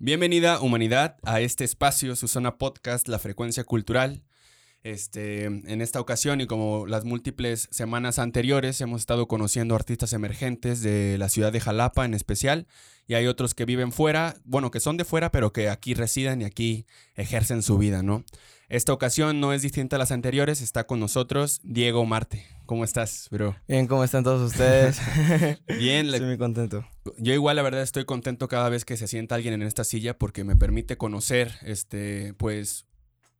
Bienvenida, humanidad, a este espacio, su zona podcast, La Frecuencia Cultural. Este, en esta ocasión y como las múltiples semanas anteriores, hemos estado conociendo artistas emergentes de la ciudad de Jalapa en especial, y hay otros que viven fuera, bueno, que son de fuera, pero que aquí residen y aquí ejercen su vida, ¿no? Esta ocasión no es distinta a las anteriores, está con nosotros Diego Marte. ¿Cómo estás, bro? Bien, ¿cómo están todos ustedes? Bien, Estoy muy contento. Yo igual la verdad estoy contento cada vez que se sienta alguien en esta silla porque me permite conocer este pues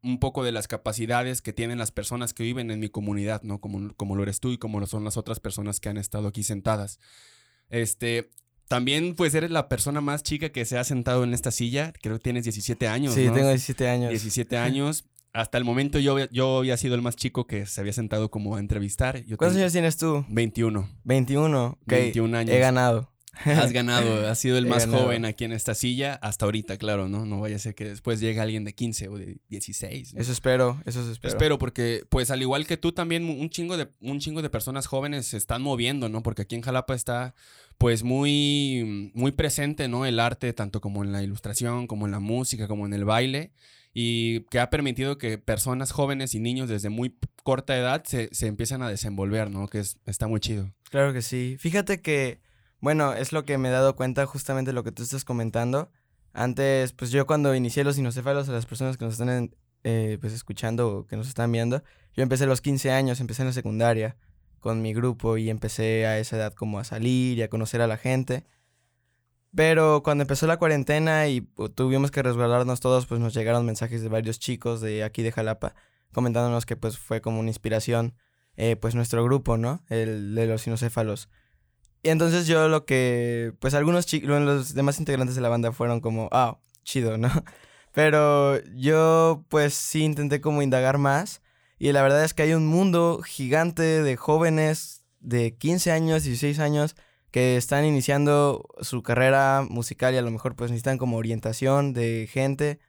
un poco de las capacidades que tienen las personas que viven en mi comunidad, ¿no? Como, como lo eres tú y como lo son las otras personas que han estado aquí sentadas. Este, también pues eres la persona más chica que se ha sentado en esta silla, creo que tienes 17 años, Sí, ¿no? tengo 17 años. 17 años. Hasta el momento yo, yo había sido el más chico que se había sentado como a entrevistar. Yo ¿Cuántos años tienes tú? 21. 21. Ok, 21 años. He ganado. Has ganado, has sido el más joven aquí en esta silla hasta ahorita, claro, ¿no? No vaya a ser que después llegue alguien de 15 o de 16. ¿no? Eso espero, eso espero. Espero porque, pues, al igual que tú, también un chingo de un chingo de personas jóvenes se están moviendo, ¿no? Porque aquí en Jalapa está, pues, muy, muy presente, ¿no? El arte, tanto como en la ilustración, como en la música, como en el baile, y que ha permitido que personas jóvenes y niños desde muy corta edad se, se empiezan a desenvolver, ¿no? Que es, está muy chido. Claro que sí. Fíjate que, bueno, es lo que me he dado cuenta justamente lo que tú estás comentando. Antes, pues yo cuando inicié los inocéfalos, a las personas que nos están eh, pues escuchando o que nos están viendo, yo empecé a los 15 años, empecé en la secundaria con mi grupo y empecé a esa edad como a salir y a conocer a la gente. Pero cuando empezó la cuarentena y pu- tuvimos que resguardarnos todos, pues nos llegaron mensajes de varios chicos de aquí de Jalapa comentándonos que pues fue como una inspiración eh, pues nuestro grupo, ¿no? El de los inocéfalos. Y entonces yo lo que, pues algunos chicos, los demás integrantes de la banda fueron como, ah, chido, ¿no? Pero yo pues sí intenté como indagar más y la verdad es que hay un mundo gigante de jóvenes de 15 años, 16 años que están iniciando su carrera musical y a lo mejor pues necesitan como orientación de gente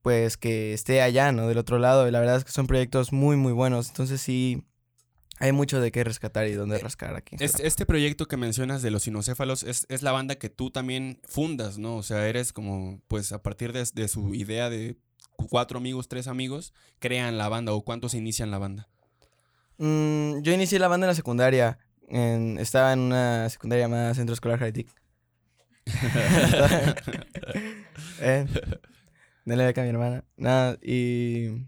pues que esté allá, ¿no? Del otro lado. Y la verdad es que son proyectos muy, muy buenos. Entonces sí, hay mucho de qué rescatar y dónde rascar aquí. Es- este proyecto que mencionas de los inocéfalos es, es la banda que tú también fundas, ¿no? O sea, eres como, pues a partir de, de su idea de cuatro amigos, tres amigos, crean la banda o cuántos inician la banda. Mm, yo inicié la banda en la secundaria. en- estaba en una secundaria llamada Centro Escolar Jaritic. eh, denle beca a mi hermana. Nada, y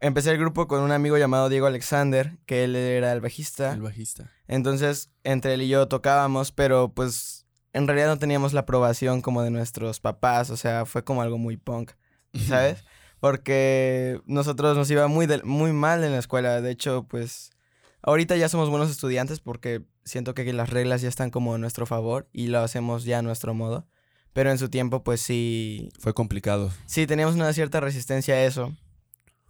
empecé el grupo con un amigo llamado Diego Alexander, que él era el bajista. El bajista. Entonces, entre él y yo tocábamos, pero pues en realidad no teníamos la aprobación como de nuestros papás, o sea, fue como algo muy punk, ¿sabes? Porque nosotros nos iba muy, muy mal en la escuela, de hecho, pues ahorita ya somos buenos estudiantes porque siento que las reglas ya están como a nuestro favor y lo hacemos ya a nuestro modo, pero en su tiempo pues sí, Fue complicado. sí teníamos una cierta resistencia a eso.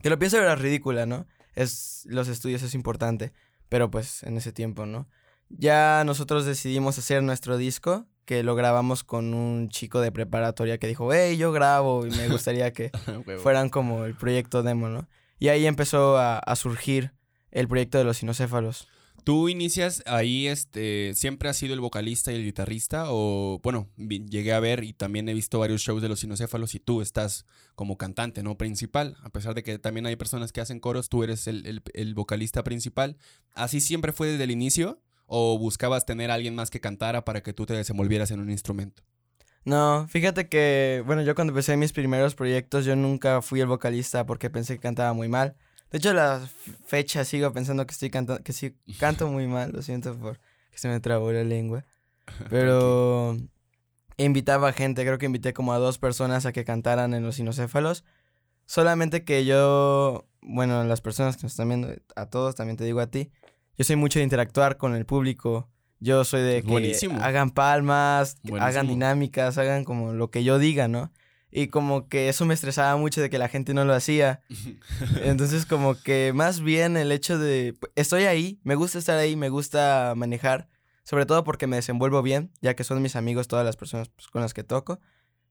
Que lo pienso era ridícula, ¿no? Es, los estudios es importante, pero pues en ese tiempo, ¿no? Ya nosotros decidimos hacer nuestro disco, que lo grabamos con un chico de preparatoria que dijo, hey, yo grabo y me gustaría que fueran como el proyecto demo, ¿no? Y ahí empezó a, a surgir el proyecto de los inocéfalos. ¿Tú inicias ahí, este, siempre has sido el vocalista y el guitarrista? O, bueno, llegué a ver y también he visto varios shows de los inocéfalos y tú estás como cantante, ¿no? Principal. A pesar de que también hay personas que hacen coros, tú eres el, el- el vocalista principal. ¿Así siempre fue desde el inicio? ¿O buscabas tener a alguien más que cantara para que tú te desenvolvieras en un instrumento? No, fíjate que, bueno, yo cuando empecé mis primeros proyectos, yo nunca fui el vocalista porque pensé que cantaba muy mal. De hecho, la fecha sigo pensando que estoy cantando, que sí canto muy mal, lo siento por que se me trabó la lengua. Pero invitaba gente, creo que invité como a dos personas a que cantaran en los inocéfalos. Solamente que yo, bueno, las personas que nos están viendo, a todos, también te digo a ti, yo soy mucho de interactuar con el público. Yo soy de que Buenísimo. hagan palmas, hagan dinámicas, hagan como lo que yo diga, ¿no? Y como que eso me estresaba mucho de que la gente no lo hacía. Entonces como que más bien el hecho de... Estoy ahí, me gusta estar ahí, me gusta manejar. Sobre todo porque me desenvuelvo bien, ya que son mis amigos todas las personas pues, con las que toco.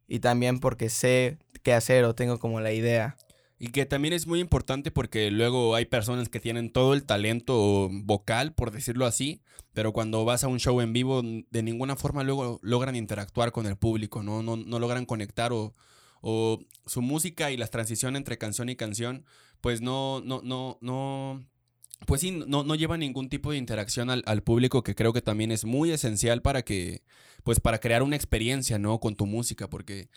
Y también porque sé qué hacer o tengo como la idea. Y que también es muy importante porque luego hay personas que tienen todo el talento vocal, por decirlo así, pero cuando vas a un show en vivo, de ninguna forma luego logran interactuar con el público, ¿no? No, no logran conectar o, o su música y las transiciones entre canción y canción, pues no, no, no, no, pues sí, no, no lleva ningún tipo de interacción al, al, público que creo que también es muy esencial para que, pues para crear una experiencia, ¿no? Con tu música, porque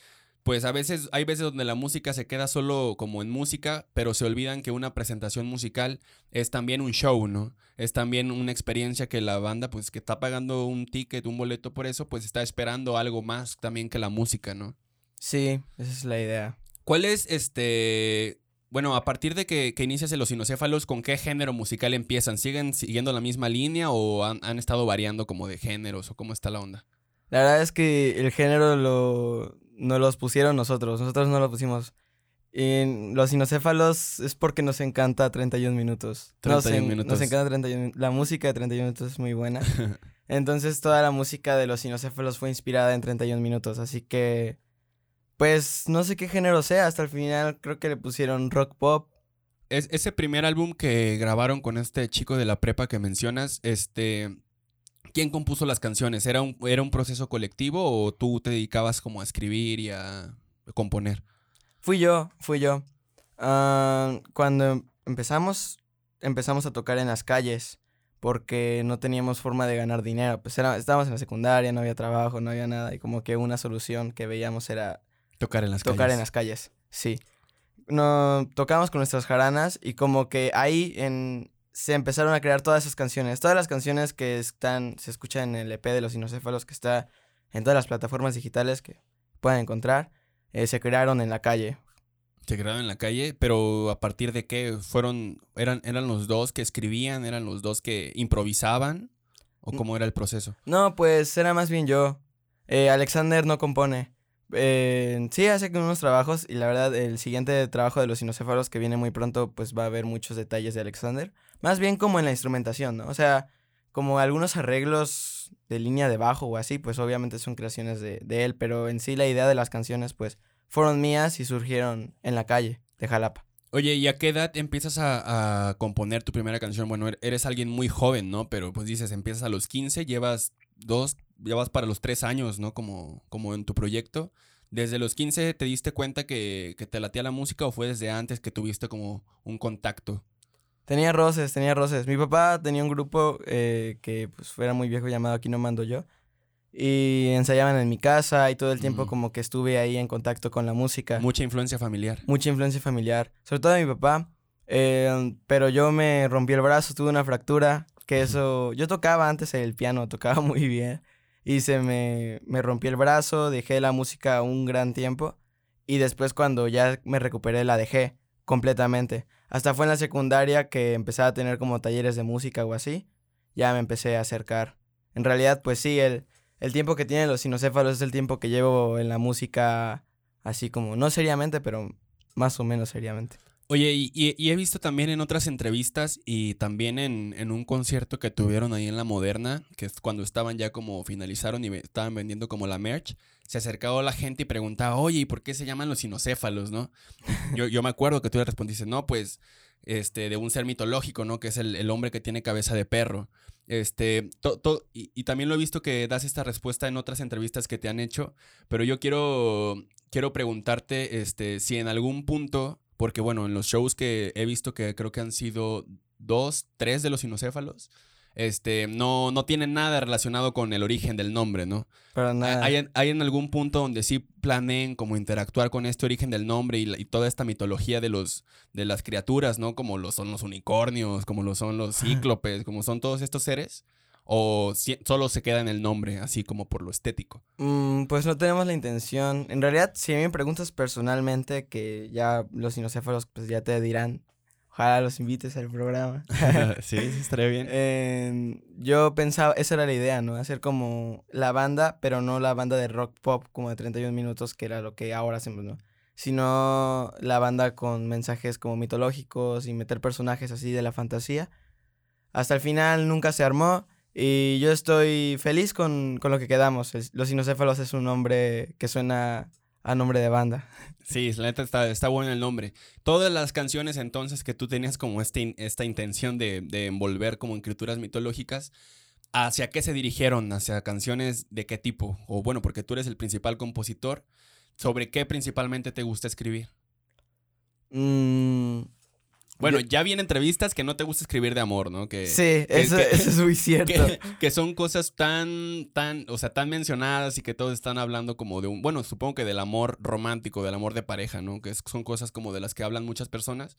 pues a veces hay veces donde la música se queda solo como en música, pero se olvidan que una presentación musical es también un show, ¿no? Es también una experiencia que la banda, pues que está pagando un ticket, un boleto por eso, pues está esperando algo más también que la música, ¿no? Sí, esa es la idea. ¿Cuál es este... Bueno, a partir de que, que inicias en los sinocéfalos, ¿con qué género musical empiezan? ¿Siguen siguiendo la misma línea o han, han estado variando como de géneros o cómo está la onda? La verdad es que el género lo, no los pusieron nosotros, nosotros no lo pusimos. Y los sinocéfalos es porque nos encanta 31 minutos. 31 nos, minutos. Nos encanta 31 La música de 31 minutos es muy buena. Entonces toda la música de los sinocéfalos fue inspirada en 31 minutos. Así que, pues no sé qué género sea. Hasta el final creo que le pusieron rock pop. Es, ese primer álbum que grabaron con este chico de la prepa que mencionas, este, ¿Quién compuso las canciones? ¿Era un, ¿Era un proceso colectivo o tú te dedicabas como a escribir y a componer? Fui yo, fui yo. Uh, cuando empezamos, empezamos a tocar en las calles porque no teníamos forma de ganar dinero. Pues era, estábamos en la secundaria, no había trabajo, no había nada y como que una solución que veíamos era tocar en las tocar calles. en las calles. Sí. No, tocamos con nuestras jaranas y como que ahí en, se empezaron a crear todas esas canciones. Todas las canciones que están, se escuchan en el EP de los Inocéfalos, que está en todas las plataformas digitales que puedan encontrar, eh, se crearon en la calle. Se crearon en la calle, pero a partir de qué fueron, eran, eran los dos que escribían, eran los dos que improvisaban, o cómo era el proceso. No, pues era más bien yo. Eh, Alexander no compone. Eh, sí, hace unos trabajos y la verdad el siguiente trabajo de los Inocéfalos que viene muy pronto pues va a haber muchos detalles de Alexander. Más bien como en la instrumentación, ¿no? O sea, como algunos arreglos de línea de bajo o así, pues obviamente son creaciones de, de, él, pero en sí la idea de las canciones, pues fueron mías y surgieron en la calle de Jalapa. Oye, ¿y a qué edad empiezas a, a, componer tu primera canción? Bueno, er, eres alguien muy joven, ¿no? Pero pues dices, empiezas a los 15, llevas dos, llevas para los tres años, ¿no? Como, como en tu proyecto. ¿Desde los 15 te diste cuenta que, que te latía la música o fue desde antes que tuviste como un contacto? Tenía roces, tenía roces. Mi papá tenía un grupo eh, que pues era muy viejo llamado Aquí no mando yo. Y ensayaban en mi casa y todo el tiempo mm. como que estuve ahí en contacto con la música. Mucha influencia familiar. Mucha influencia familiar. Sobre todo de mi papá. Eh, pero yo me rompí el brazo, tuve una fractura. Que eso... Yo tocaba antes el piano, tocaba muy bien. Y se me, me rompí el brazo, dejé la música un gran tiempo. Y después cuando ya me recuperé la dejé completamente. Hasta fue en la secundaria que empecé a tener como talleres de música o así. Ya me empecé a acercar. En realidad, pues sí, el, el tiempo que tienen los sinocéfalos es el tiempo que llevo en la música así como, no seriamente, pero más o menos seriamente. Oye, y, y, he visto también en otras entrevistas y también en, un concierto que tuvieron ahí en La Moderna, que es cuando estaban ya como finalizaron y estaban vendiendo como la merch, se acercaba la gente y preguntaba, oye, ¿y por qué se llaman los sinocéfalos, no? Yo, yo me acuerdo que tú le respondiste, no, pues, este, de un ser mitológico, ¿no? Que es el, hombre que tiene cabeza de perro. Este, y, y, también lo he visto que das esta respuesta en otras entrevistas que te han hecho, pero yo quiero, quiero preguntarte, este, si en algún punto porque bueno, en los shows que he visto que creo que han sido dos, tres de los sinocéfalos, este, no, no tienen nada relacionado con el origen del nombre, ¿no? Pero nada. ¿Hay, ¿Hay, en algún punto donde sí planeen como interactuar con este origen del nombre y, y, toda esta mitología de los de las criaturas, ¿no? Como lo son los unicornios, como lo son los cíclopes, como son todos estos seres. ¿O si, solo se queda en el nombre, así como por lo estético? Mm, pues no tenemos la intención. En realidad, si me preguntas personalmente, que ya los sinocéfalos pues ya te dirán, ojalá los invites al programa. sí, sí, estaría bien. eh, yo pensaba, esa era la idea, ¿no? Hacer como la banda, pero no la banda de rock pop como de 31 minutos, que era lo que ahora hacemos, ¿no? Sino la banda con mensajes como mitológicos y meter personajes así de la fantasía. Hasta el final nunca se armó. Y yo estoy feliz con, con lo que quedamos. Los Inocéfalos es un nombre que suena a nombre de banda. Sí, la neta está, está bueno el nombre. Todas las canciones entonces que tú tenías como este, esta intención de, de envolver como escrituras mitológicas, ¿hacia qué se dirigieron? ¿Hacia canciones de qué tipo? O bueno, porque tú eres el principal compositor, ¿sobre qué principalmente te gusta escribir? Mm, Bueno, ya vi en entrevistas que no te gusta escribir de amor, ¿no? Que, sí, eso, que- eso es muy cierto. que, que son cosas tan, tan, o sea, tan mencionadas y que todos están hablando como de un, bueno, supongo que del amor romántico, del amor de pareja, ¿no? Que es- son cosas como de las que hablan muchas personas.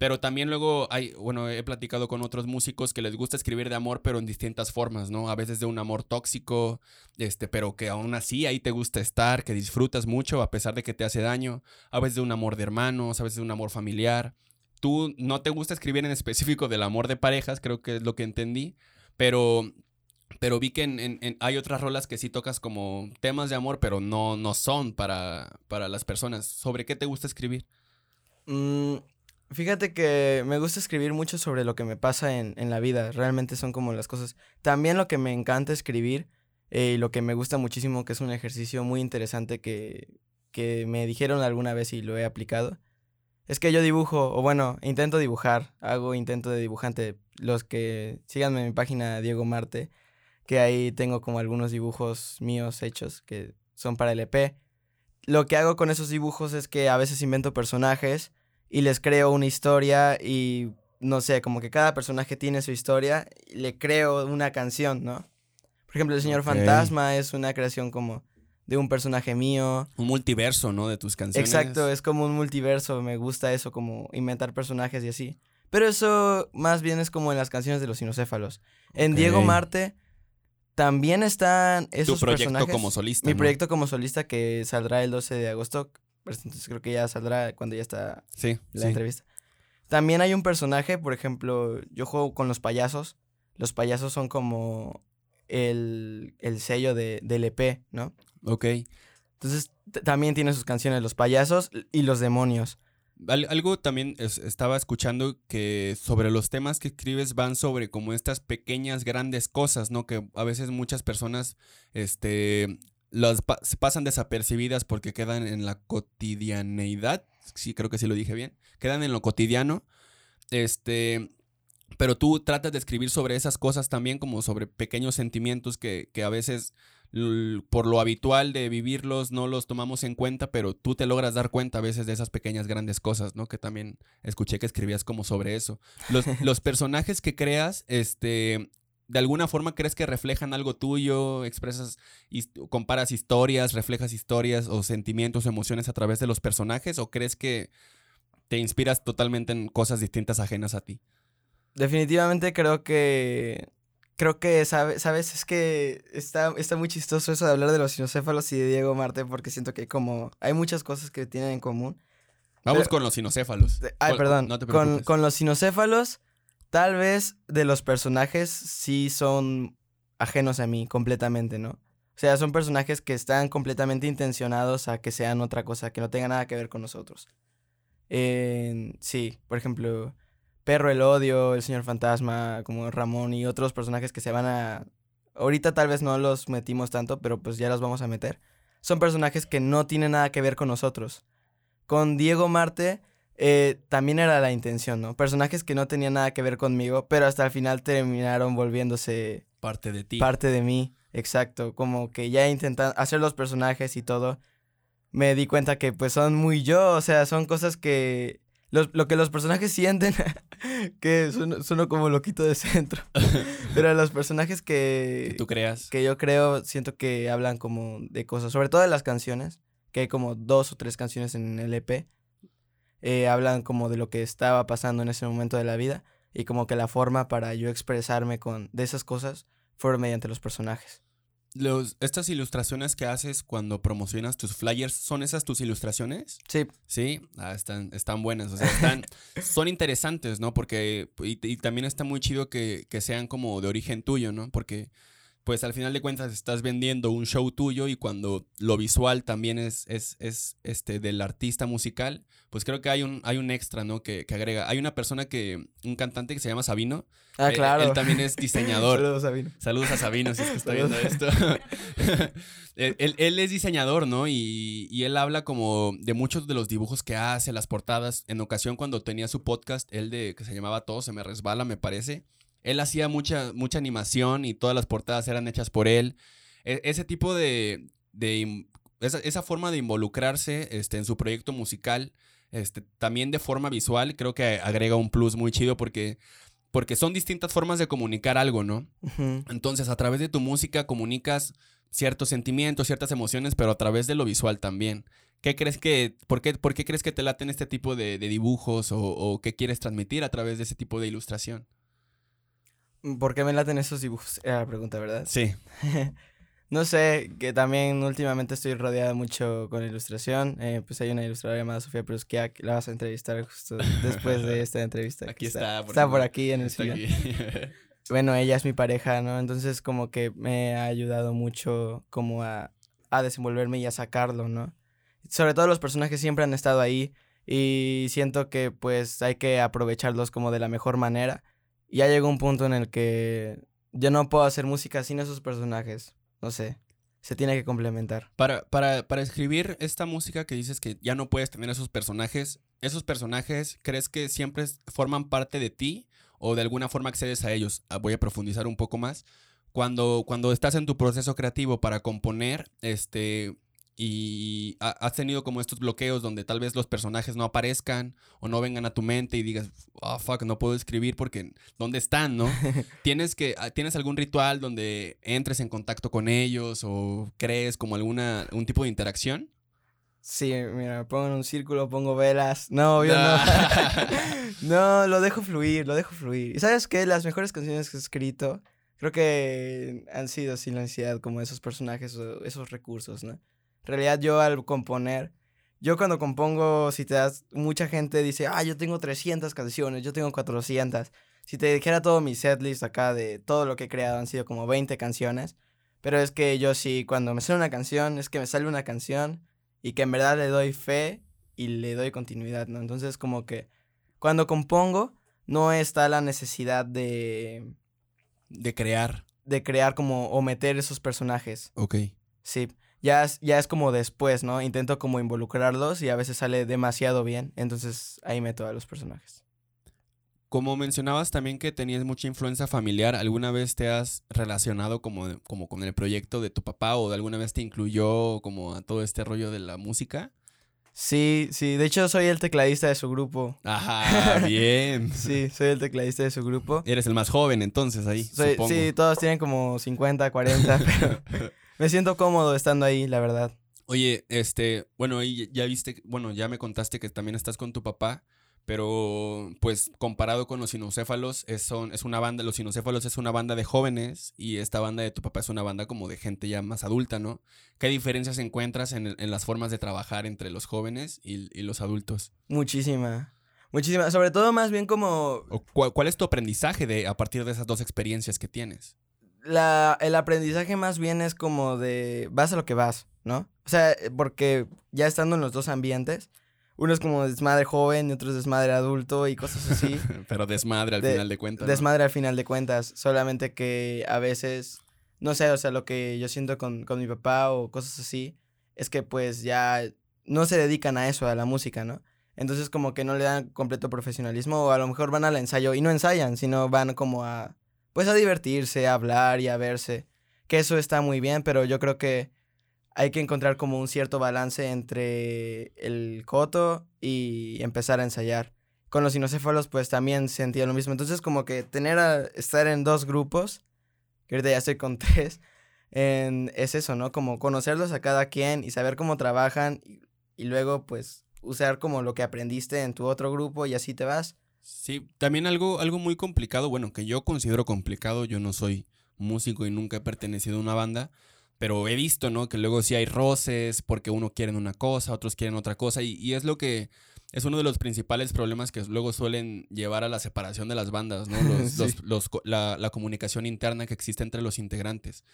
Pero también luego hay, bueno, he platicado con otros músicos que les gusta escribir de amor, pero en distintas formas, ¿no? A veces de un amor tóxico, este, pero que aún así ahí te gusta estar, que disfrutas mucho a pesar de que te hace daño. A veces de un amor de hermanos, a veces de un amor familiar. Tú no te gusta escribir en específico del amor de parejas, creo que es lo que entendí, pero, pero vi que en- hay otras rolas que sí tocas como temas de amor, pero no, no son para, para las personas. ¿Sobre qué te gusta escribir? Mm, fíjate que me gusta escribir mucho sobre lo que me pasa en, en la vida. Realmente son como las cosas. También lo que me encanta escribir eh, y lo que me gusta muchísimo, que es un ejercicio muy interesante que, que me dijeron alguna vez y lo he aplicado, es que yo dibujo, o bueno, intento dibujar, hago intento de dibujante. Los que síganme en mi página Diego Marte, que ahí tengo como algunos dibujos míos hechos que son para el EP. Lo que hago con esos dibujos es que a veces invento personajes y les creo una historia y no sé, como que cada personaje tiene su historia, y le creo una canción, ¿no? Por ejemplo, el señor. Fantasma es una creación como de un personaje mío. Un multiverso, ¿no? De tus canciones. Exacto, es como un multiverso, me gusta eso, como inventar personajes y así. Pero eso más bien es como en las canciones de los sinocéfalos. En Diego. Marte también están esos Tu proyecto personajes. como solista. Mi ¿no? proyecto como solista que saldrá el 12 de agosto. Entonces creo que ya saldrá cuando ya está Sí, la sí. entrevista. También hay un personaje, por ejemplo, yo juego con los payasos. Los payasos son como el, el sello de, del EP, ¿no? Ok. Entonces también tiene sus canciones, los payasos y los demonios. Al- algo también es- estaba escuchando que sobre los temas que escribes van sobre como estas pequeñas, grandes cosas, ¿no? Que a veces muchas personas, este, las pa- pasan desapercibidas porque quedan en la cotidianeidad. Sí, creo que sí lo dije bien. Quedan en lo cotidiano. Este, pero tú tratas de escribir sobre esas cosas también, como sobre pequeños sentimientos que, que a veces por lo habitual de vivirlos no los tomamos en cuenta, pero tú te logras dar cuenta a veces de esas pequeñas grandes cosas, ¿no? Que también escuché que escribías como sobre eso. Los, los personajes que creas, este, de alguna forma crees que reflejan algo tuyo, expresas, his- comparas historias, reflejas historias o sentimientos, emociones a través de los personajes, o crees que te inspiras totalmente en cosas distintas ajenas a ti? Definitivamente creo que... Creo que, sabe- ¿sabes? Es que está, está muy chistoso eso de hablar de los sinocéfalos y de Diego Marte porque siento que como hay muchas cosas que tienen en común. Vamos Pero- con los sinocéfalos. De- Ay, Con- perdón. No te con, con los sinocéfalos, tal vez de los personajes sí son ajenos a mí completamente, ¿no? O sea, son personajes que están completamente intencionados a que sean otra cosa, que no tengan nada que ver con nosotros. Sí, por ejemplo, Perro el Odio, el Señor Fantasma, como Ramón y otros personajes que se van a... Ahorita tal vez no los metimos tanto, pero pues ya los vamos a meter. Son personajes que no tienen nada que ver con nosotros. Con Diego Marte eh, también era la intención, ¿no? Personajes que no tenían nada que ver conmigo, pero hasta el final terminaron volviéndose Parte de ti. parte de mí. Exacto, como que ya intentan hacer los personajes y todo, me di cuenta que pues son muy yo, o sea, son cosas que... los- lo que los personajes sienten, que sueno, sueno como loquito de centro, pero los personajes que que, tú creas. que yo creo, siento que hablan como de cosas, sobre todo de las canciones, que hay como dos o tres canciones en el EP, eh, hablan como de lo que estaba pasando en ese momento de la vida y como que la forma para yo expresarme con de esas cosas fueron mediante los personajes. Los, estas ilustraciones que haces cuando promocionas tus flyers, ¿son esas tus ilustraciones? Sí, Sí, ah, están, están buenas, o sea, están, son interesantes, ¿no? Porque, y, y también está muy chido que, que sean como de origen tuyo, ¿no? Porque pues al final de cuentas estás vendiendo un show tuyo y cuando lo visual también es, es, es este, del artista musical, pues creo que hay un, hay un extra, ¿no? Que, que agrega. Hay una persona que, un cantante que se llama Sabino. Ah, Eh, claro. Él también es diseñador. Saludos, Sabino. Saludos a Sabino si es que está viendo esto. él, es diseñador, ¿no? Y, y él habla como de muchos de los dibujos que hace, las portadas. En ocasión cuando tenía su podcast, él de que se llamaba Todo se me resbala, me parece. Él hacía mucha, mucha animación y todas las portadas eran hechas por él. E- ese tipo de... de esa, esa forma de involucrarse este, en su proyecto musical, este, también de forma visual, creo que agrega un plus muy chido porque, porque son distintas formas de comunicar algo, ¿no? Entonces, a través de tu música comunicas ciertos sentimientos, ciertas emociones, pero a través de lo visual también. ¿Qué crees que, por qué, por qué crees que te laten este tipo de, de dibujos o, o qué quieres transmitir a través de ese tipo de ilustración? ¿Por qué me laten esos dibujos? Era la pregunta, ¿verdad? Sí. No sé, que también últimamente estoy rodeada mucho con ilustración. Eh, pues hay una ilustradora llamada Sofía Pruskia que la vas a entrevistar justo después de esta entrevista. Aquí está, por Está por aquí en el Está aquí. Bueno, ella es mi pareja, ¿no? Entonces como que me ha ayudado mucho como a, a desenvolverme y a sacarlo, ¿no? Sobre todo los personajes siempre han estado ahí y siento que pues hay que aprovecharlos como de la mejor manera. Y ya llegó un punto en el que yo no puedo hacer música sin esos personajes. No sé, se tiene que complementar. Para, para, para escribir esta música que dices que ya no puedes tener esos personajes, ¿esos personajes crees que siempre forman parte de ti o de alguna forma accedes a ellos? Ah, Voy a profundizar un poco más. Cuando, cuando estás en tu proceso creativo para componer, este, y ha- has tenido como estos bloqueos donde tal vez los personajes no aparezcan o no vengan a tu mente y digas, oh, fuck, no puedo escribir porque ¿dónde están, no? ¿Tienes, que, ah, ¿Tienes algún ritual donde entres en contacto con ellos o crees como alguna, un tipo de interacción? Sí, mira, me pongo en un círculo, pongo velas. No, obvio no. no, lo dejo fluir, lo dejo fluir. ¿Y sabes qué? Las mejores canciones que he escrito creo que han sido sin la necesidad como esos personajes o esos recursos, ¿no? En realidad yo al componer, yo cuando compongo, si te das, mucha gente dice, ah, yo tengo 300 canciones, yo tengo 400. Si te dijera todo mi setlist acá de todo lo que he creado, han sido como 20 canciones. Pero es que yo sí, cuando me sale una canción, es que me sale una canción y que en verdad le doy fe y le doy continuidad, ¿no? Entonces como que cuando compongo no está la necesidad de, De crear. de crear como o meter esos personajes. Ok. Sí, ya es, ya es como después, ¿no? Intento como involucrarlos y a veces sale demasiado bien, entonces ahí meto a los personajes. Como mencionabas también que tenías mucha influencia familiar, ¿alguna vez te has relacionado como, como con el proyecto de tu papá o de alguna vez te incluyó como a todo este rollo de la música? Sí, sí, de hecho soy el tecladista de su grupo. Ajá, bien. Sí, soy el tecladista de su grupo. Eres el más joven entonces ahí, Soy- supongo. sí, todos tienen como 50, 40, pero me siento cómodo estando ahí, la verdad. Oye, este, bueno, y ya viste, bueno, ya me contaste que también estás con tu papá, pero pues comparado con los sinocéfalos, es, son, es una banda, los sinocéfalos es una banda de jóvenes y esta banda de tu papá es una banda como de gente ya más adulta, ¿no? ¿Qué diferencias encuentras en, en las formas de trabajar entre los jóvenes y, y los adultos? Muchísima. Muchísima. Sobre todo más bien como ¿O cua- ¿Cuál es tu aprendizaje de, a partir de esas dos experiencias que tienes? La, el aprendizaje más bien es como de vas a lo que vas, ¿no? O sea, eh, porque ya estando en los dos ambientes, uno es como desmadre joven y otro es desmadre adulto y cosas así. Pero desmadre al De- final de cuentas. ¿no? desmadre al final de cuentas, solamente que a veces, no sé, o sea, lo que yo siento con, con mi papá o cosas así, es que pues ya no se dedican a eso, a la música, ¿no? Entonces como que no le dan completo profesionalismo o a lo mejor van al ensayo y no ensayan, sino van como a, pues a divertirse, a hablar y a verse, que eso está muy bien, pero yo creo que hay que encontrar como un cierto balance entre el coto y empezar a ensayar con los inocéfalos pues también sentía lo mismo. Entonces como que tener a estar en dos grupos, que ahorita ya estoy con tres, en- es eso, ¿no? Como conocerlos a cada quien y saber cómo trabajan y, y luego pues usar como lo que aprendiste en tu otro grupo y así te vas. Sí, también algo, algo muy complicado, bueno, que yo considero complicado, yo no soy músico y nunca he pertenecido a una banda, pero he visto, ¿no? Que luego sí hay roces porque uno quiere una cosa, otros quieren otra cosa y, y es lo que es uno de los principales problemas que luego suelen llevar a la separación de las bandas, ¿no? Los, Sí. los- los co- la, la comunicación interna que existe entre los integrantes.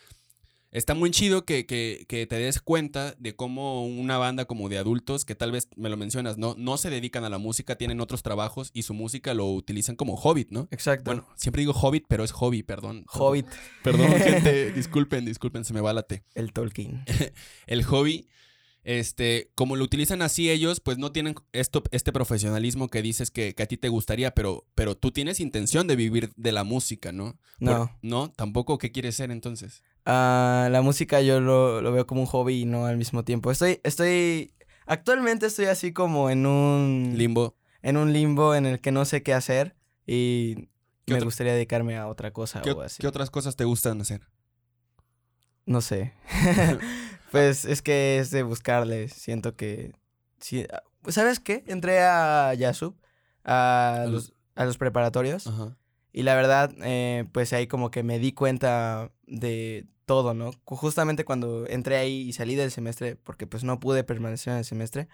Está muy chido que, que- que te des cuenta de cómo una banda como de adultos, que tal vez me lo mencionas, ¿no? No se dedican a la música, tienen otros trabajos y su música lo utilizan como hobbit, ¿no? Exacto. Bueno, siempre digo hobbit, pero es hobby, perdón. Hobbit, Perdón, gente, disculpen, disculpen, se me va la T el Tolkien. el hobby, este, como lo utilizan así ellos, pues no tienen esto, este profesionalismo que dices que, que a ti te gustaría, pero, pero tú tienes intención de vivir de la música, ¿no? Por- No. no, tampoco, ¿qué quieres ser entonces? Ah, la música yo lo, lo veo como un hobby y no al mismo tiempo. Estoy, estoy, actualmente estoy así como en un, Limbo. en un limbo en el que no sé qué hacer y ¿Qué me otra- gustaría dedicarme a otra cosa ¿Qué, o así. qué otras cosas te gustan hacer? No sé. pues es que es de buscarle. Siento que. Sí. ah, ¿Sabes qué? Entré a Yasub, a A los, los- a los preparatorios. Ajá. Y la verdad, eh, pues ahí como que me di cuenta de todo, ¿no? Ju- Justamente cuando entré ahí y salí del semestre, porque pues no pude permanecer en el semestre,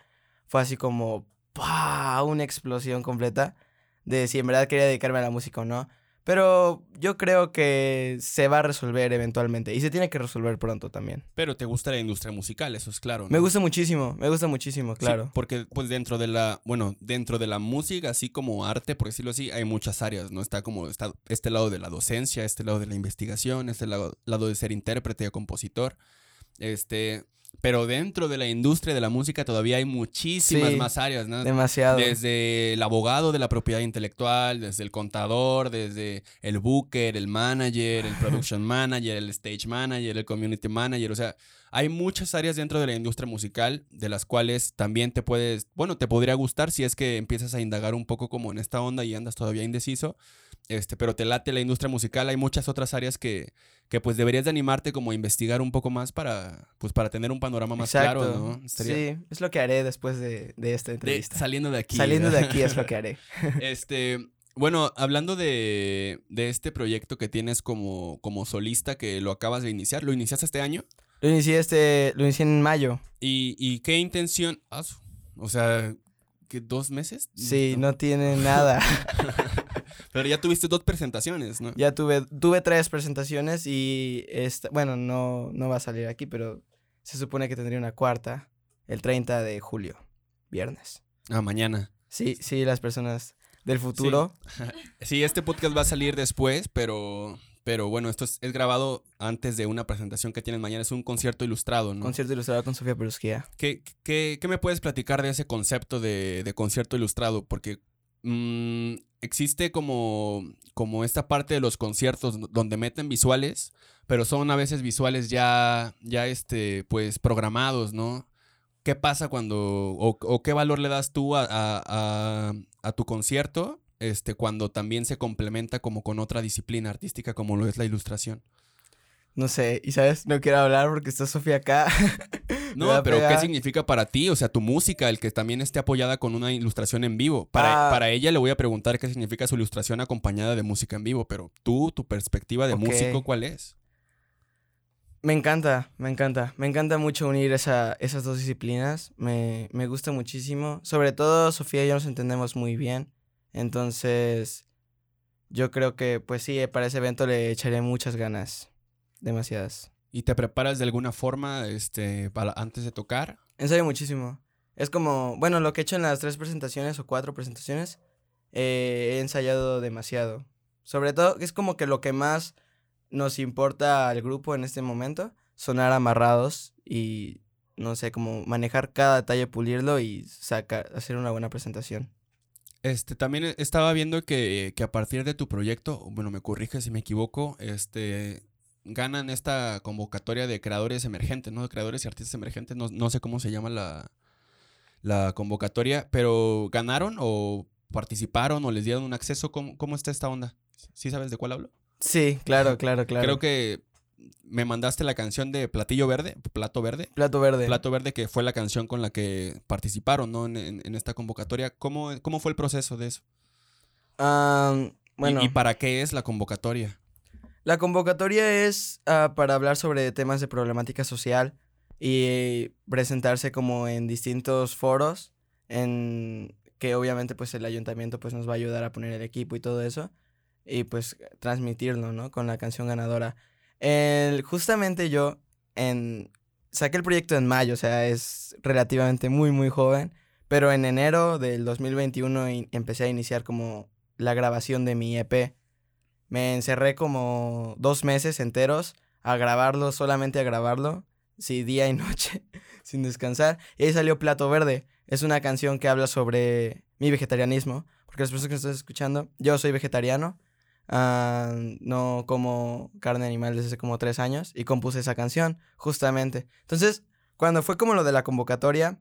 fue así como ¡pah! una explosión completa de si en verdad quería dedicarme a la música o no. Pero yo creo que se va a resolver eventualmente y se tiene que resolver pronto también. Pero te gusta la industria musical, eso es claro. ¿no? Me gusta muchísimo, me gusta muchísimo, Sí, claro. porque pues dentro de la, bueno, dentro de la música, así como arte, por decirlo así, hay muchas áreas, ¿no? Está como está este lado de la docencia, este lado de la investigación, este lado, lado de ser intérprete o compositor. Este, pero dentro de la industria de la música todavía hay muchísimas Sí, más áreas, ¿no? Demasiado. Desde el abogado de la propiedad intelectual, desde el contador, desde el booker, el manager, el production manager, el stage manager, el community manager. O sea, hay muchas áreas dentro de la industria musical de las cuales también te puedes, bueno, te podría gustar si es que empiezas a indagar un poco como en esta onda y andas todavía indeciso. Este, pero te late la industria musical, hay muchas otras áreas que, que pues deberías de animarte como a investigar un poco más para, pues para tener un panorama más Exacto. claro, ¿no? Estaría- Sí, es lo que haré después de, de esta de- entrevista. saliendo de aquí. Saliendo de aquí es lo que haré. Este, bueno, hablando de, de este proyecto que tienes como, como solista que lo acabas de iniciar, ¿lo iniciaste este año? Lo inicié este, lo inicié en mayo. ¿Y, y qué intención? ah, o sea, ¿qué, ¿dos meses? Sí, no tiene nada. Pero ya tuviste dos presentaciones, ¿no? ya tuve, tuve tres presentaciones y esta, bueno, no, no va a salir aquí, pero se supone que tendría una cuarta el 30 de julio, viernes. Ah, mañana. Sí, sí, las personas del futuro. Sí, este podcast va a salir después, pero, pero bueno, esto es, es grabado antes de una presentación que tienes mañana. Es un concierto ilustrado, ¿no? Concierto ilustrado con Sofía Perusquía. ¿Qué, qué, qué me puedes platicar de ese concepto de, de concierto ilustrado? Porque mm, existe como, como esta parte de los conciertos donde meten visuales, pero son a veces visuales ya, ya este, pues programados, ¿no? ¿Qué pasa cuando, o, o qué valor le das tú a, a- a- a tu concierto este, cuando también se complementa como con otra disciplina artística como lo es la ilustración? No sé, y sabes, no quiero hablar porque está Sofía acá. No, pero ¿qué significa para ti? O sea, tu música, el que también esté apoyada con una ilustración en vivo. Para, Ah. para ella le voy a preguntar qué significa su ilustración acompañada de música en vivo, pero tú, tu perspectiva de músico, ¿cuál es? Me encanta, me encanta. Me encanta mucho unir esa, esas dos disciplinas. Me, me gusta muchísimo. Sobre todo, Sofía y yo nos entendemos muy bien. Entonces, yo creo que, pues sí, para ese evento le echaré muchas ganas. Demasiadas. ¿Y te preparas de alguna forma este, para, antes de tocar? Ensayo muchísimo. Es como, bueno, lo que he hecho en las tres presentaciones o cuatro presentaciones, eh, he ensayado demasiado. Sobre todo, es como que lo que más nos importa al grupo en este momento, sonar amarrados y, no sé, como manejar cada detalle, pulirlo y sacar, hacer una buena presentación. Este, también estaba viendo que, que a partir de tu proyecto, bueno, me corrige si me equivoco, este, ganan esta convocatoria de creadores emergentes, ¿no? De creadores y artistas emergentes, no, no sé cómo se llama la, la convocatoria, pero ¿ganaron o participaron o les dieron un acceso? ¿Cómo, cómo está esta onda? ¿Sí sabes de cuál hablo? Sí, claro, claro, claro. Creo que me mandaste la canción de Platillo Verde, Plato Verde. Plato verde. Plato Verde, que fue la canción con la que participaron, ¿no? En, en- en esta convocatoria. ¿Cómo, ¿Cómo fue el proceso de eso? Ah, ¿Y- bueno, ¿Y, para qué es la convocatoria? La convocatoria es ah, para hablar sobre temas de problemática social y presentarse como en distintos foros, en que obviamente pues el ayuntamiento pues nos va a ayudar a poner el equipo y todo eso y pues transmitirlo, ¿no? Con la canción ganadora. El, justamente yo en, saqué el proyecto en mayo, o sea, es relativamente muy, muy joven, pero en enero del 2021 empecé a iniciar como la grabación de mi EP. Me encerré como dos meses enteros a grabarlo, solamente a grabarlo, sí, día y noche, sin descansar. Y ahí salió Plato Verde. Es una canción que habla sobre mi vegetarianismo, porque las personas que están escuchando, yo soy vegetariano, ah, no como carne animal desde hace como tres años, y compuse esa canción, justamente. Entonces, cuando fue como lo de la convocatoria,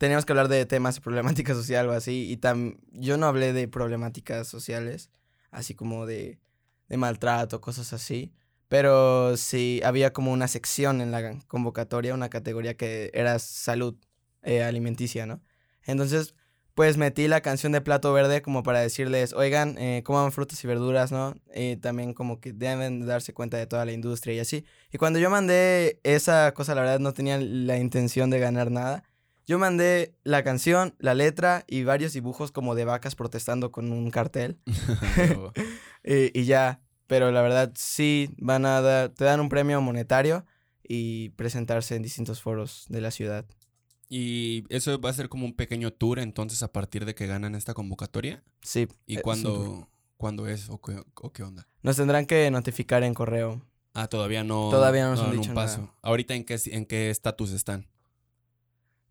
teníamos que hablar de temas de problemática social o así, y tam yo no hablé de problemáticas sociales, así como de, maltrato, cosas así. Pero sí, había como una sección en la convocatoria, una categoría que era salud eh, alimenticia, ¿no? Entonces, pues metí la canción de Plato Verde como para decirles, oigan, eh, coman frutas y verduras, ¿no? Y también como que deben darse cuenta de toda la industria y así. Y cuando yo mandé esa cosa, la verdad no tenía la intención de ganar nada. Yo mandé la canción, la letra y varios dibujos como de vacas protestando con un cartel. y ya, pero la verdad sí van a dar, te dan un premio monetario y presentarse en distintos foros de la ciudad. ¿Y eso va a ser como un pequeño tour entonces a partir de que ganan esta convocatoria? Sí. ¿Y cuándo, es o qué, onda? Nos tendrán que notificar en correo. Ah, todavía no. Todavía no nos han dicho un paso. ¿Ahorita en qué en qué estatus están?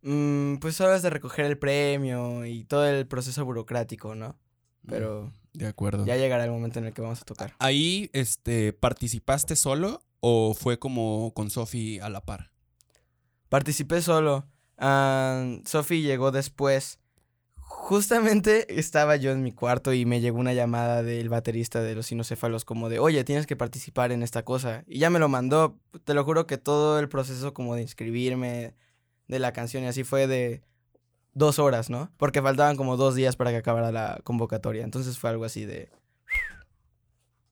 Mm, pues ahora es de recoger el premio y todo el proceso burocrático, ¿no? Mm. Pero de acuerdo. Ya llegará el momento en el que vamos a tocar. ¿Ahí este, participaste solo o fue como con Sofi a la par? Participé solo. Uh, Sofi llegó después. Justamente estaba yo en mi cuarto y me llegó una llamada del baterista de los sinocéfalos como de, oye, tienes que participar en esta cosa. Y ya me lo mandó. Te lo juro que todo el proceso como de inscribirme de la canción y así fue de, dos horas, ¿no? Porque faltaban como dos días para que acabara la convocatoria. Entonces fue algo así de...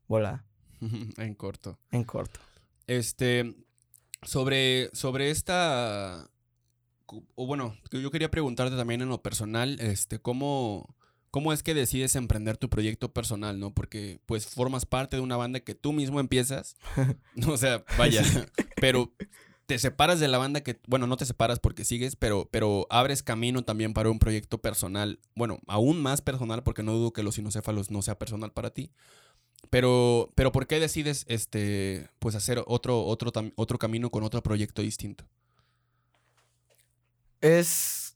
Bola. en corto. En corto. Este, sobre, sobre esta... O bueno, yo quería preguntarte también en lo personal, este, ¿cómo, ¿cómo es que decides emprender tu proyecto personal, no? Porque pues formas parte de una banda que tú mismo empiezas. o sea, vaya, pero te separas de la banda que, bueno, no te separas porque sigues, pero, pero abres camino también para un proyecto personal, bueno, aún más personal, porque no dudo que los sinocéfalos no sea personal para ti. Pero, pero ¿por qué decides este, pues hacer otro, otro, otro camino con otro proyecto distinto? Es.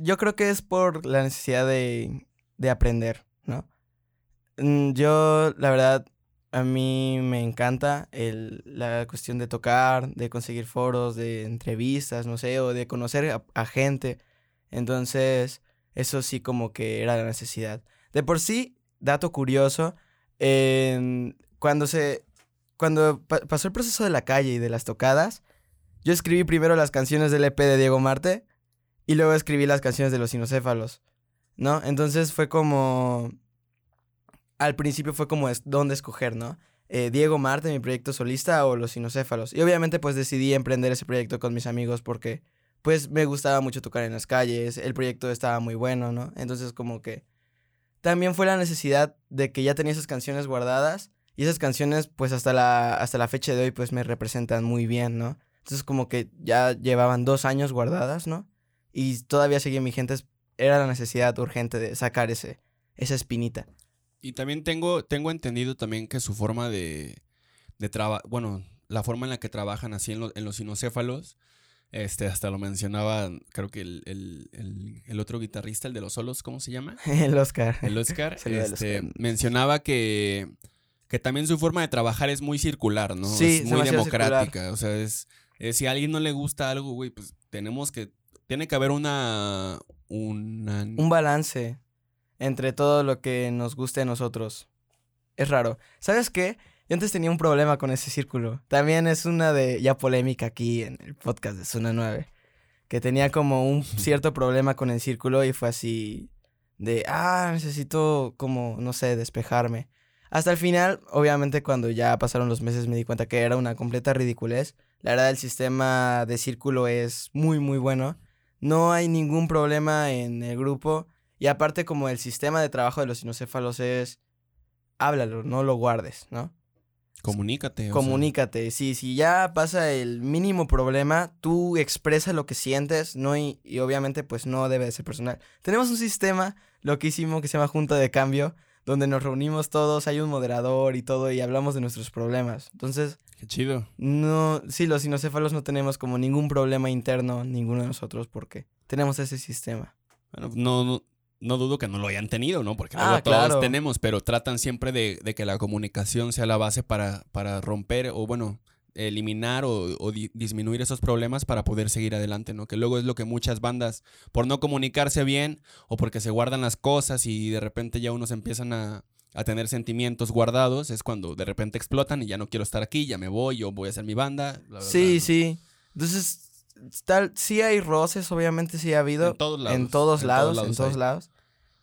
Yo creo que es por la necesidad de, de aprender, ¿no? Mm, yo, la verdad, a mí me encanta el, la cuestión de tocar, de conseguir foros, de entrevistas, no sé, o de conocer a, gente. Entonces, eso sí como que era la necesidad. De por sí, dato curioso, cuando se... Cuando pasó el proceso de la calle y de las tocadas, yo escribí primero las canciones del EP de Diego Marte y luego escribí las canciones de los sinocéfalos, ¿no? Entonces fue como al principio fue como es, dónde escoger, ¿no? Eh, Diego Marte, mi proyecto solista, o los sinocéfalos. Y obviamente pues decidí emprender ese proyecto con mis amigos porque pues me gustaba mucho tocar en las calles, el proyecto estaba muy bueno, ¿no? Entonces como que también fue la necesidad de que ya tenía esas canciones guardadas y esas canciones pues hasta la, hasta la fecha de hoy pues me representan muy bien, ¿no? Entonces como que ya llevaban dos años guardadas, ¿no? Y todavía seguían vigentes, era la necesidad urgente de sacar ese, esa espinita. Y también tengo, tengo entendido también que su forma de, de trabajar, bueno, la forma en la que trabajan así en, en los sinocéfalos, este, hasta lo mencionaba, creo que el, el, el, otro guitarrista, el de los solos, ¿cómo se llama? el Oscar. El Oscar, este, mencionaba que, que también su forma de trabajar es muy circular, ¿no? Sí, es muy democrática. O sea, es, si a alguien no le gusta algo, güey, pues tenemos que, tiene que haber una, una... Un balance entre todo lo que nos guste a nosotros. Es raro. ¿Sabes qué? Yo antes tenía un problema con ese círculo. También es una de ya polémica aquí en el podcast de Zona 9. Que tenía como un cierto problema con el círculo y fue así de, ah, necesito como, no sé, despejarme. Hasta el final, obviamente cuando ya pasaron los meses me di cuenta que era una completa ridiculez. La verdad el sistema de círculo es muy muy bueno. No hay ningún problema en el grupo. Y aparte como el sistema de trabajo de los sinocéfalos es... Háblalo, no lo guardes, ¿no? Comunícate. o sea, Comunícate. Sí, si ya pasa el mínimo problema, tú expresa lo que sientes, no y, y obviamente pues no debe de ser personal. Tenemos un sistema loquísimo que se llama Junta de Cambio, donde nos reunimos todos, hay un moderador y todo y hablamos de nuestros problemas. Entonces, Qué chido. no, sí, los sinocéfalos no tenemos como ningún problema interno, ninguno de nosotros, porque tenemos ese sistema. Bueno, no, no, no dudo que no lo hayan tenido, ¿no? Porque Ah, todos claro. tenemos, pero tratan siempre de, de que la comunicación sea la base para, para romper o, bueno, eliminar o, o di- disminuir esos problemas para poder seguir adelante, ¿no? Que luego es lo que muchas bandas, por no comunicarse bien o porque se guardan las cosas y de repente ya unos empiezan a, a tener sentimientos guardados, es cuando de repente explotan y ya no quiero estar aquí, ya me voy, yo voy a hacer mi banda. Sí, sí. Entonces, tal, sí hay roces, obviamente sí ha habido. En todos lados. En todos lados, en todos lados.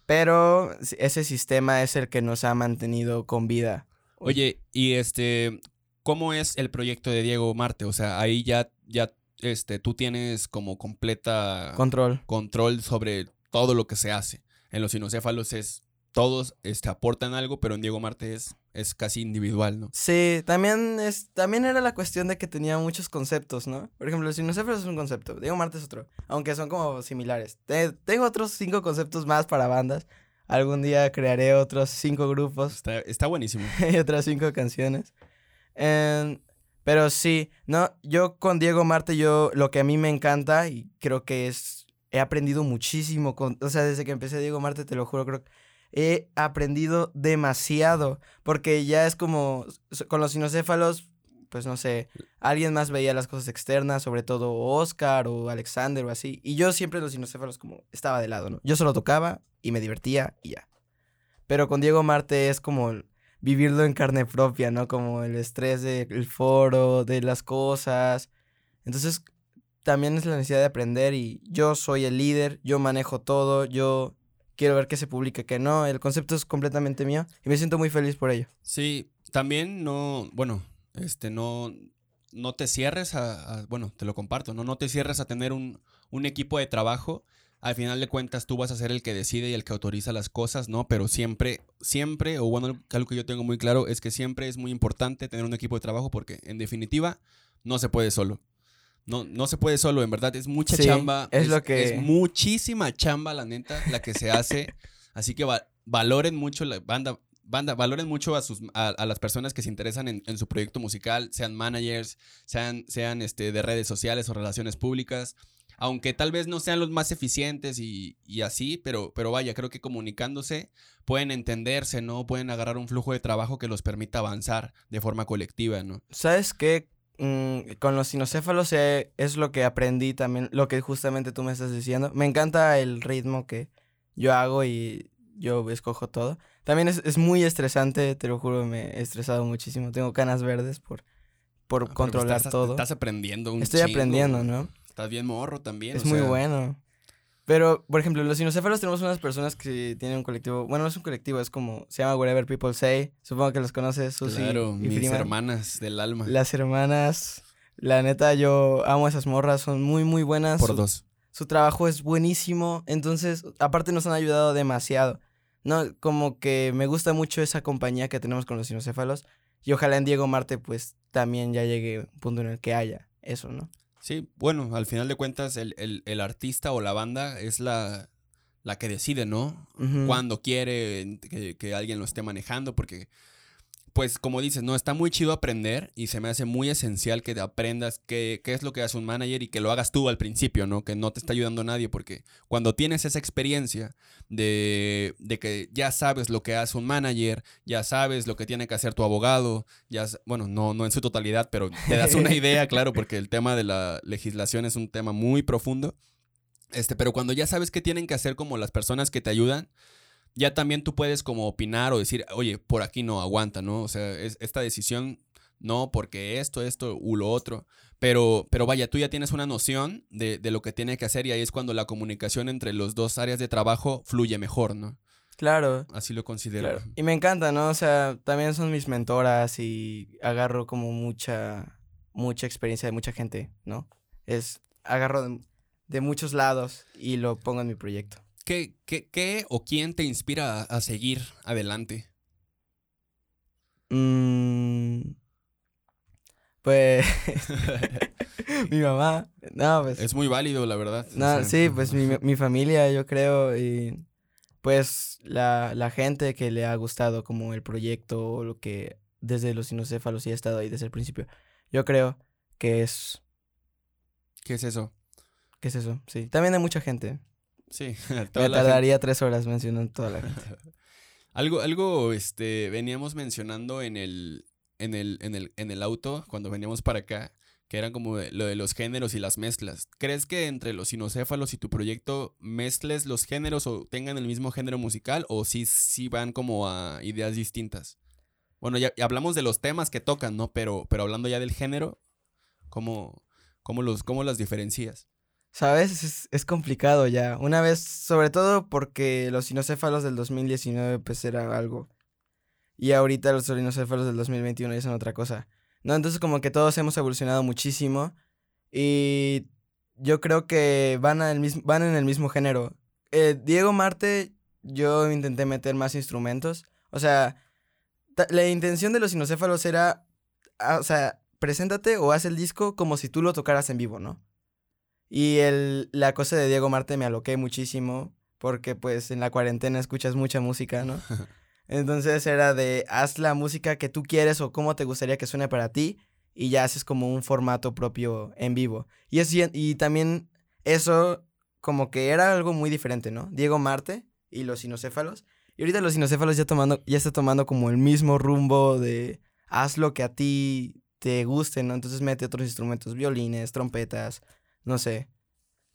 Pero ese sistema es el que nos ha mantenido con vida. Oye, y este, ¿cómo es el proyecto de Diego Marte? O sea, ahí ya, ya, este, tú tienes como completa Control. control sobre todo lo que se hace. En los sinocéfalos es, todos, este, aportan algo, pero en Diego Marte es, es casi individual, ¿no? Sí, también es, también era la cuestión de que tenía muchos conceptos, ¿no? Por ejemplo, el sinocéfalos es un concepto, Diego Marte es otro, aunque son como similares. Te- tengo otros cinco conceptos más para bandas. Algún día crearé otros cinco grupos Está, está buenísimo. y otras cinco canciones. Pero sí, no, yo con Diego Marte, yo lo que a mí me encanta y creo que es, he aprendido muchísimo, con, o sea, desde que empecé Diego Marte, te lo juro, creo que he aprendido demasiado, porque ya es como, con los sinocéfalos, pues no sé, alguien más veía las cosas externas, sobre todo Oscar o Alexander o así, y yo siempre los sinocéfalos como estaba de lado, ¿no? Yo solo tocaba y me divertía y ya. Pero con Diego Marte es como vivirlo en carne propia, ¿no? Como el estrés del foro, de las cosas. Entonces, también es la necesidad de aprender y yo soy el líder, yo manejo todo, yo quiero ver qué se publica, qué no. El concepto es completamente mío y me siento muy feliz por ello. Sí, también no, bueno, este, no, no te cierres a, a- bueno, te lo comparto, ¿no? No te cierres a tener un, un equipo de trabajo. Al final de cuentas, tú vas a ser el que decide y el que autoriza las cosas, ¿no? Pero siempre, siempre, o bueno, algo que yo tengo muy claro es que siempre es muy importante tener un equipo de trabajo porque, en definitiva, no se puede solo. No, no se puede solo, en verdad, es mucha Sí, chamba. es lo que- Es muchísima chamba, la neta, la que se hace. Así que va- valoren mucho la banda. Banda, valoren mucho a, sus, a, a las personas que se interesan en, en su proyecto musical, sean managers, sean, sean este, de redes sociales o relaciones públicas. Aunque tal vez no sean los más eficientes y, y así, pero, pero vaya, creo que comunicándose pueden entenderse, ¿no? Pueden agarrar un flujo de trabajo que los permita avanzar de forma colectiva, ¿no? ¿Sabes qué? Mm, con los sinocéfalos eh, es lo que aprendí también, lo que justamente tú me estás diciendo. Me encanta el ritmo que yo hago y yo escojo todo. También es, es muy estresante, te lo juro, me he estresado muchísimo. Tengo canas verdes por, por Ah, pero controlar estás, todo. Estás aprendiendo un Estoy chingo, aprendiendo. ¿no? Estás bien morro también. Es o muy sea, bueno. Pero, por ejemplo, los sinocéfalos tenemos unas personas que tienen un colectivo. Bueno, no es un colectivo, es como. Se llama Whatever People Say. Supongo que los conoces, Susi Claro, y mis Freeman. hermanas del alma. Las hermanas. La neta, yo amo esas morras. Son muy, muy buenas. Por Su- dos. su trabajo es buenísimo. Entonces, aparte nos han ayudado demasiado. No, como que me gusta mucho esa compañía que tenemos con los sinocéfalos. Y ojalá en Diego Marte, pues, también ya llegue un punto en el que haya eso, ¿no? Sí, bueno, al final de cuentas, el, el- el artista o la banda es la, la que decide, ¿no? Cuando quiere que, que alguien lo esté manejando, porque, pues, como dices, no, está muy chido aprender y se me hace muy esencial que aprendas qué, qué es lo que hace un manager y que lo hagas tú al principio, ¿no? Que no te está ayudando nadie, porque cuando tienes esa experiencia de, de que ya sabes lo que hace un manager, ya sabes lo que tiene que hacer tu abogado, ya, bueno, no, no en su totalidad, pero te das una idea, claro, porque el tema de la legislación es un tema muy profundo. Este, pero cuando ya sabes qué tienen que hacer como las personas que te ayudan, ya también tú puedes como opinar o decir, oye, por aquí no aguanta, ¿no? O sea, es- esta decisión no, porque esto, esto u lo otro. Pero, pero vaya, tú ya tienes una noción de, de lo que tiene que hacer y ahí es cuando la comunicación entre los dos áreas de trabajo fluye mejor, ¿no? Claro. Así lo considero. Claro. Y me encanta, ¿no? O sea, también son mis mentoras y agarro como mucha, mucha experiencia de mucha gente, ¿no? Es, agarro de, de muchos lados y lo pongo en mi proyecto. ¿Qué, qué, qué o quién te inspira a, a seguir adelante? Mm, pues mi mamá, no, pues Es muy válido, la verdad. o No, sea, sí, pues mi, mi familia, yo creo, y pues la, la gente que le ha gustado como el proyecto o lo que desde los sinocéfalos y ha estado ahí desde el principio. Yo creo que es, ¿Qué es eso? que es eso, sí. También hay mucha gente. Sí, Me gente- tardaría tres horas mencionando toda la gente. Algo, algo, este, veníamos mencionando en el, en el, en el, en el auto cuando veníamos para acá, que eran como de- lo de los géneros y las mezclas. ¿Crees que entre los sinocéfalos y tu proyecto mezcles los géneros o tengan el mismo género musical o sí, sí van como a ideas distintas? Bueno, ya, ya hablamos de los temas que tocan, ¿no? Pero, pero hablando ya del género, ¿cómo, cómo, los, cómo las diferencias? ¿Sabes? Es, es complicado ya. Una vez, sobre todo porque los sinocéfalos del 2019 pues era algo. Y ahorita los sinocéfalos del 2021 ya son otra cosa. ¿No? Entonces como que todos hemos evolucionado muchísimo. Y yo creo que van, al mismo, van en el mismo género. Eh, Diego Marte, yo intenté meter más instrumentos. O sea, la intención de los sinocéfalos era, ah, o sea, preséntate o haz el disco como si tú lo tocaras en vivo, ¿no? Y el, la cosa de Diego Marte me aloqué muchísimo porque pues en la cuarentena escuchas mucha música, ¿no? Entonces era de haz la música que tú quieres o cómo te gustaría que suene para ti y ya haces como un formato propio en vivo. Y, es, y también eso como que era algo muy diferente, ¿no? Diego Marte y los sinocéfalos. Y ahorita los sinocéfalos ya, tomando, ya está tomando como el mismo rumbo de haz lo que a ti te guste, ¿no? Entonces mete otros instrumentos, violines, trompetas, no sé.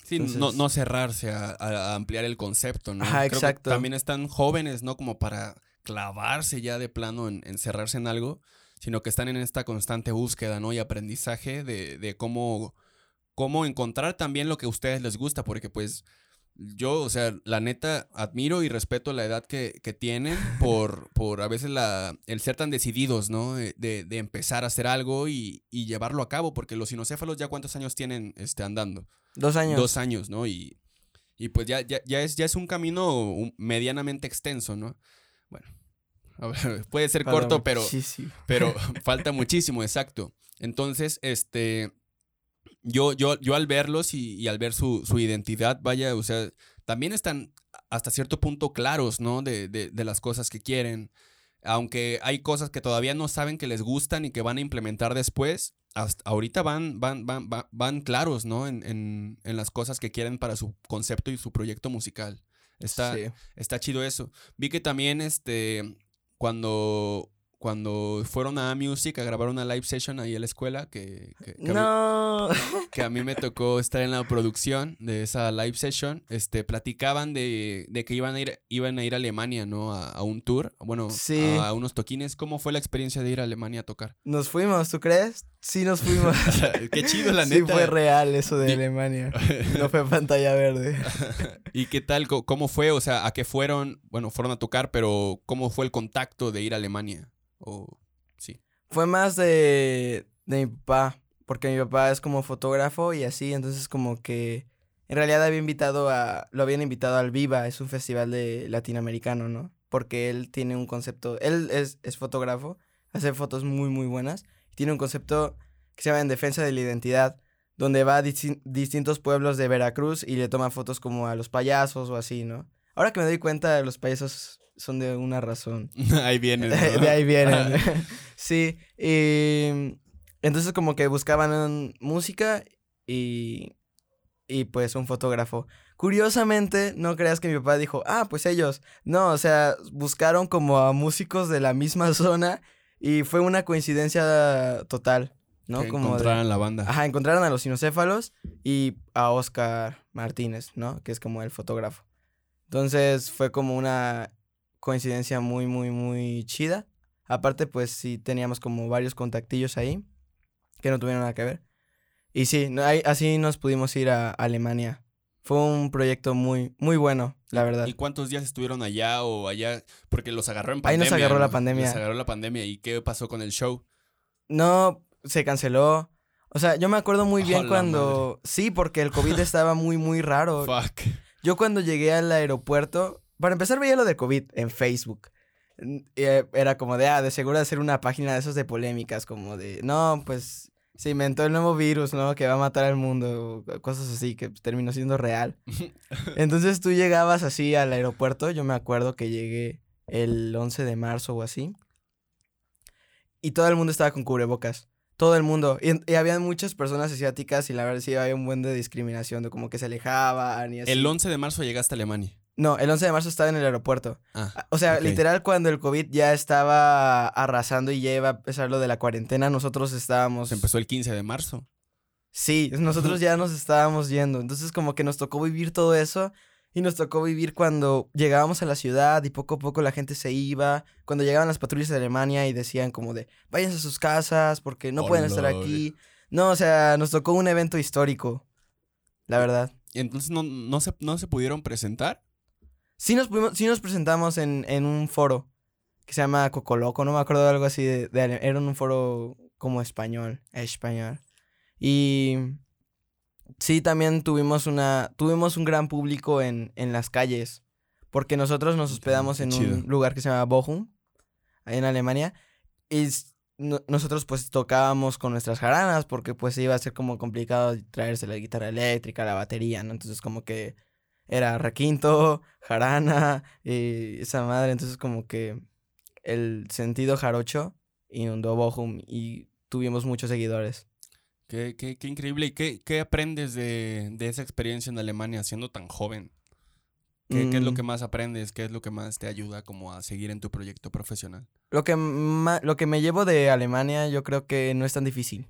Sí, no, Entonces- no cerrarse a, a ampliar el concepto, ¿no? Ajá, Creo que exacto. también están jóvenes, ¿no? Como para clavarse ya de plano en, en cerrarse en algo, sino que están en esta constante búsqueda, ¿no? Y aprendizaje de, de cómo, cómo encontrar también lo que a ustedes les gusta, porque pues yo, o sea, la neta, admiro y respeto la edad que, que tienen por, por a veces la, el ser tan decididos, ¿no? De, de- empezar a hacer algo y, y llevarlo a cabo, porque los sinocéfalos ya cuántos años tienen este, andando Dos años. dos años, ¿no? Y, y pues ya, ya, ya, es, ya es un camino un- medianamente extenso, ¿no? Bueno, a ver, puede ser corto, pero, muchísimo. pero falta muchísimo, exacto. Entonces, este, yo, yo, yo al verlos y, y al ver su, su identidad, vaya, o sea, también están hasta cierto punto claros, ¿no? De, de, de las cosas que quieren. Aunque hay cosas que todavía no saben que les gustan y que van a implementar después, hasta ahorita van, van, van, van, van claros, ¿no? En, en, en las cosas que quieren para su concepto y su proyecto musical. Está, Sí. está chido eso. Vi que también, este, cuando, cuando fueron a Music a grabar una live session ahí en la escuela, que, que, que a mí- No. que a mí me tocó estar en la producción de esa live session, este, platicaban de, de que iban a ir, iban a ir a Alemania, ¿no? A, a un tour, bueno, Sí. a, unos toquines. ¿Cómo fue la experiencia de ir a Alemania a tocar? Nos fuimos, ¿tú crees? Sí, nos fuimos. Qué chido, la sí, neta. fue real eso de Alemania. No fue pantalla verde. ¿Y qué tal? ¿Cómo fue? O sea, ¿a qué fueron? Bueno, fueron a tocar, pero ¿cómo fue el contacto de ir a Alemania? O sí. Fue más de, de mi papá, porque mi papá es como fotógrafo y así, entonces como que en realidad había invitado a, lo habían invitado al Viva, es un festival de latinoamericano, ¿no? Porque él tiene un concepto, él es, es fotógrafo, hace fotos muy muy buenas, y tiene un concepto que se llama En Defensa de la Identidad, donde va a disti- distintos pueblos de Veracruz y le toma fotos como a los payasos o así, ¿no? Ahora que me doy cuenta, los payasos son de una razón. ahí viene. ¿no? de ahí vienen. sí, y entonces como que buscaban música y, y pues un fotógrafo. Curiosamente, no creas que mi papá dijo, ah, pues ellos. No, o sea, buscaron como a músicos de la misma zona y fue una coincidencia total, ¿no? que como de- encontraran la banda. Ajá, encontraron a los sinocéfalos y a Oscar Martínez, ¿no? Que es como el fotógrafo. Entonces fue como una coincidencia muy, muy, muy chida. Aparte, pues sí teníamos como varios contactillos ahí que no tuvieron nada que ver. Y sí, no, ahí- así nos pudimos ir a Alemania. fue un proyecto muy, muy bueno, la verdad. ¿Y cuántos días estuvieron allá o allá? Porque los agarró en Ahí pandemia. nos agarró la pandemia. Nos agarró la pandemia. ¿Y qué pasó con el show? No, se canceló. O sea, yo me acuerdo muy ¡A bien cuando... Sí, porque el COVID estaba muy, muy raro. Fuck. Yo cuando llegué al aeropuerto, para empezar veía lo de COVID en Facebook. Eh, Era como de, ah, de seguro hacer una página de esos de polémicas, como de, no, pues se inventó el nuevo virus, ¿no? Que va a matar al mundo, cosas así, que terminó siendo real. Entonces tú llegabas así al aeropuerto, yo me acuerdo que llegué el 11 de marzo o así, y todo el mundo estaba con cubrebocas. Todo el mundo. Y, y había muchas personas asiáticas y la verdad sí había un buen de discriminación, de como que se alejaban y así. El 11 de marzo llegaste a Alemania. No, el 11 de marzo estaba en el aeropuerto. Ah, O sea, literal cuando el COVID ya estaba arrasando y ya iba a empezar lo de la cuarentena, nosotros estábamos... Se empezó el 15 de marzo. Sí, nosotros ya nos estábamos yendo. Entonces como que nos tocó vivir todo eso y nos tocó vivir cuando llegábamos a la ciudad y poco a poco la gente se iba. Cuando llegaban las patrullas de Alemania y decían como de, váyanse a sus casas porque no pueden estar aquí. No, o sea, nos tocó un evento histórico, la verdad. Y entonces no, no, se, no se pudieron presentar. Sí nos, pudimos- sí nos presentamos en, en un foro que se llama Cocoloco, no me acuerdo de algo así, de, era un foro como español, español. Y sí, también tuvimos una, tuvimos un gran público en, en las calles, porque nosotros nos hospedamos en chido. un lugar que se llama Bochum, ahí en Alemania, y nosotros pues tocábamos con nuestras jaranas, porque pues iba a ser como complicado traerse la guitarra eléctrica, la batería, ¿no? Entonces como que era requinto, jarana, y esa madre, entonces como que el sentido jarocho inundó Bochum y tuvimos muchos seguidores. Qué, qué, qué increíble. ¿Y qué, qué aprendes de, de esa experiencia en Alemania siendo tan joven? ¿Qué, qué es lo Mm, que más aprendes? ¿Qué es lo que más te ayuda como a seguir en tu proyecto profesional? Lo que, lo que me llevo de Alemania yo creo que no es tan difícil.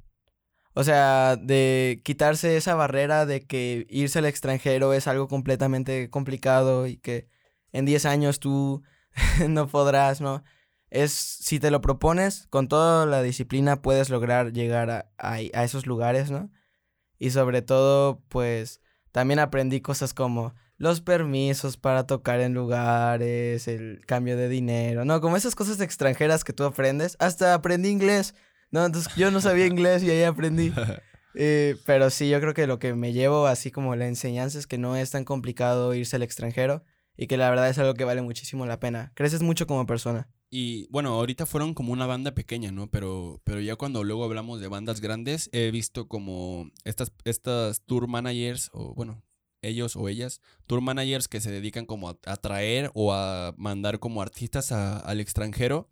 O sea, de quitarse esa barrera de que irse al extranjero es algo completamente complicado y que en 10 años tú no podrás, ¿no? Es, si te lo propones, con toda la disciplina puedes lograr llegar a, a, esos lugares, ¿no? Y sobre todo, pues, también aprendí cosas como los permisos para tocar en lugares, el cambio de dinero, ¿no? Como esas cosas extranjeras que tú aprendes. Hasta aprendí inglés, ¿no? Entonces yo no sabía inglés y ahí aprendí. Eh, pero sí, yo creo que lo que me llevo, así como la enseñanza, es que no es tan complicado irse al extranjero y que la verdad es algo que vale muchísimo la pena. Creces mucho como persona. Y bueno, ahorita fueron como una banda pequeña, ¿no? Pero, pero ya cuando luego hablamos de bandas grandes, he visto como estas, estas tour managers, o bueno, ellos o ellas, tour managers que se dedican como a, a traer o a mandar como artistas a- al extranjero.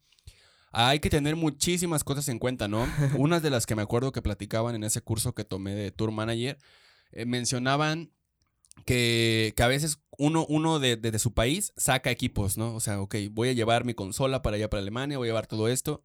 Hay que tener muchísimas cosas en cuenta, ¿no? Unas de las que me acuerdo que platicaban en ese curso que tomé de tour manager, eh, mencionaban que, que a veces uno, uno de, de- de su país saca equipos, ¿no? O sea, ok, voy a llevar mi consola para allá, para Alemania, voy a llevar todo esto,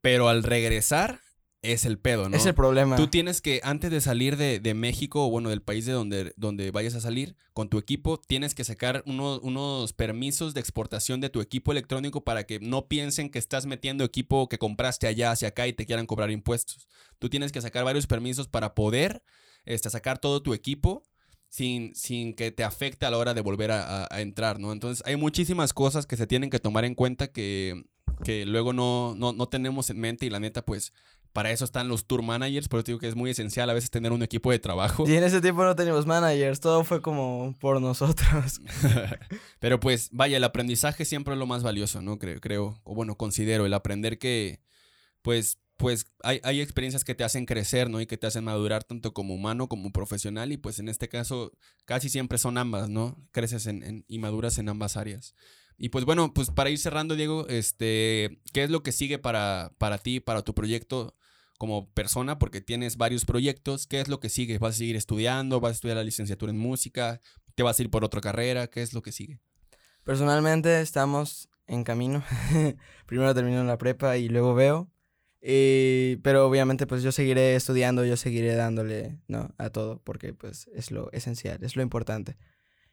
pero al regresar es el pedo, ¿no? Es el problema. Tú tienes que, antes de salir de, de México o bueno, del país de donde, donde vayas a salir con tu equipo, tienes que sacar uno- unos permisos de exportación de tu equipo electrónico para que no piensen que estás metiendo equipo que compraste allá hacia acá y te quieran cobrar impuestos. Tú tienes que sacar varios permisos para poder este, sacar todo tu equipo sin, sin que te afecte a la hora de volver a, a- a entrar, ¿no? Entonces hay muchísimas cosas que se tienen que tomar en cuenta que, que luego no, no, no tenemos en mente y la neta, pues para eso están los tour managers, por eso digo que es muy esencial a veces tener un equipo de trabajo. Y en ese tiempo no teníamos managers, todo fue como por nosotros. Pero pues vaya, el aprendizaje siempre es lo más valioso, ¿no? Creo, creo o bueno, considero el aprender que pues pues hay, hay experiencias que te hacen crecer, ¿no? Y que te hacen madurar tanto como humano como profesional y pues en este caso casi siempre son ambas, ¿no? Creces en, en- y maduras en ambas áreas. Y pues bueno, pues para ir cerrando, Diego, este, ¿qué es lo que sigue para, para ti, para tu proyecto como persona? Porque tienes varios proyectos, ¿qué es lo que sigue? ¿Vas a seguir estudiando? ¿Vas a estudiar la licenciatura en música? ¿Te vas a ir por otra carrera? ¿Qué es lo que sigue? Personalmente estamos en camino. Primero termino la prepa y luego veo. Y- pero obviamente pues yo seguiré estudiando, yo seguiré dándole, ¿no? A todo, porque pues es lo esencial, es lo importante.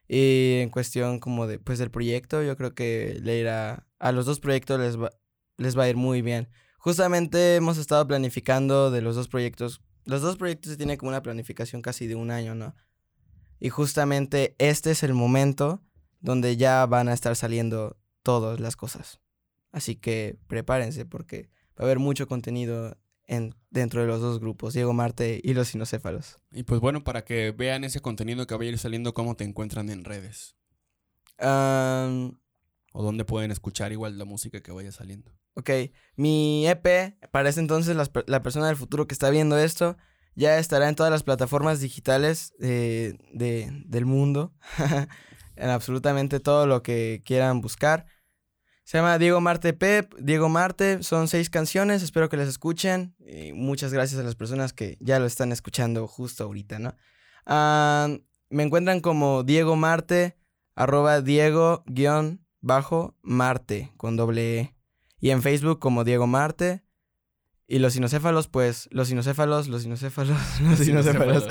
Y en cuestión como de, pues del proyecto, yo creo que le irá, a los dos proyectos les va, les va a ir muy bien. Justamente hemos estado planificando de los dos proyectos, los dos proyectos se tienen como una planificación casi de un año, ¿no? Y justamente este es el momento donde ya van a estar saliendo todas las cosas. Así que prepárense porque va a haber mucho contenido en, dentro de los dos grupos, Diego Marte y los Sinocéfalos. Y pues bueno, para que vean ese contenido que va a ir saliendo, ¿cómo te encuentran en redes? ¿O dónde pueden escuchar igual la música que vaya saliendo? ok, mi EP, para ese entonces per- la persona del futuro que está viendo esto, ya estará en todas las plataformas digitales de, de- del mundo, en absolutamente todo lo que quieran buscar. Se llama Diego Marte Pep, Diego Marte, son seis canciones, espero que las escuchen. Y muchas gracias a las personas que ya lo están escuchando justo ahorita, ¿no? Ah, me encuentran como Diego Marte, arroba Diego guion bajo Marte con doble E. Y en Facebook como Diego Marte. Y los sinocéfalos, pues, los sinocéfalos, los sinocéfalos, los sinocéfalos.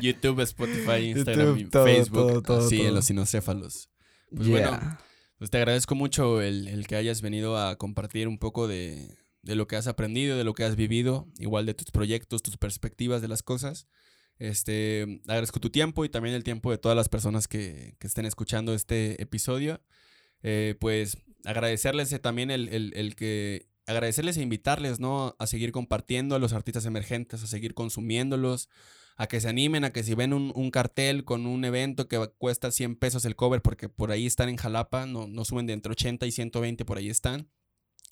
YouTube, Spotify, Instagram, YouTube, y todo, Facebook. todo, todo, sí, en los sinocéfalos. Pues Yeah. bueno, Pues te agradezco mucho el, el que hayas venido a compartir un poco de, de lo que has aprendido, de lo que has vivido, igual de tus proyectos, tus perspectivas de las cosas. Este, agradezco tu tiempo y también el tiempo de todas las personas que, que estén escuchando este episodio. Eh, pues agradecerles eh, también el, el- el que, agradecerles e invitarles, ¿no? A seguir compartiendo a los artistas emergentes, a seguir consumiéndolos, a que se animen, a que si ven un, un cartel con un evento que cuesta 100 pesos el cover, porque por ahí están en Jalapa, no, no suben de entre 80 y 120, por ahí están.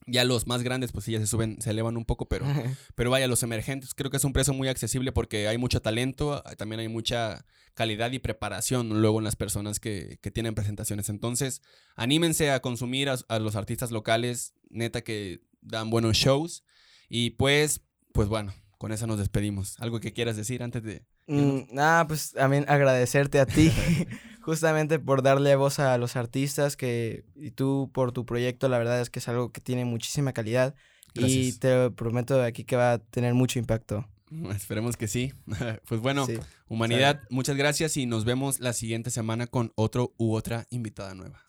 Ya los más grandes, pues sí, ya se suben, se elevan un poco, pero, pero vaya, los emergentes, creo que es un precio muy accesible porque hay mucho talento, ah, también hay mucha calidad y preparación luego en las personas que, que tienen presentaciones. Entonces, anímense a consumir a, a los artistas locales, neta que dan buenos shows. Y pues, pues bueno, con eso nos despedimos. ¿Algo que quieras decir antes de...? Mm, nada, pues también agradecerte a ti, justamente por darle voz a los artistas que, y tú por tu proyecto, la verdad es que es algo que tiene muchísima calidad y te prometo de aquí que va a tener mucho impacto. Esperemos que sí. pues bueno, Sí. humanidad, muchas gracias y nos vemos la siguiente semana con otro u otra invitada nueva.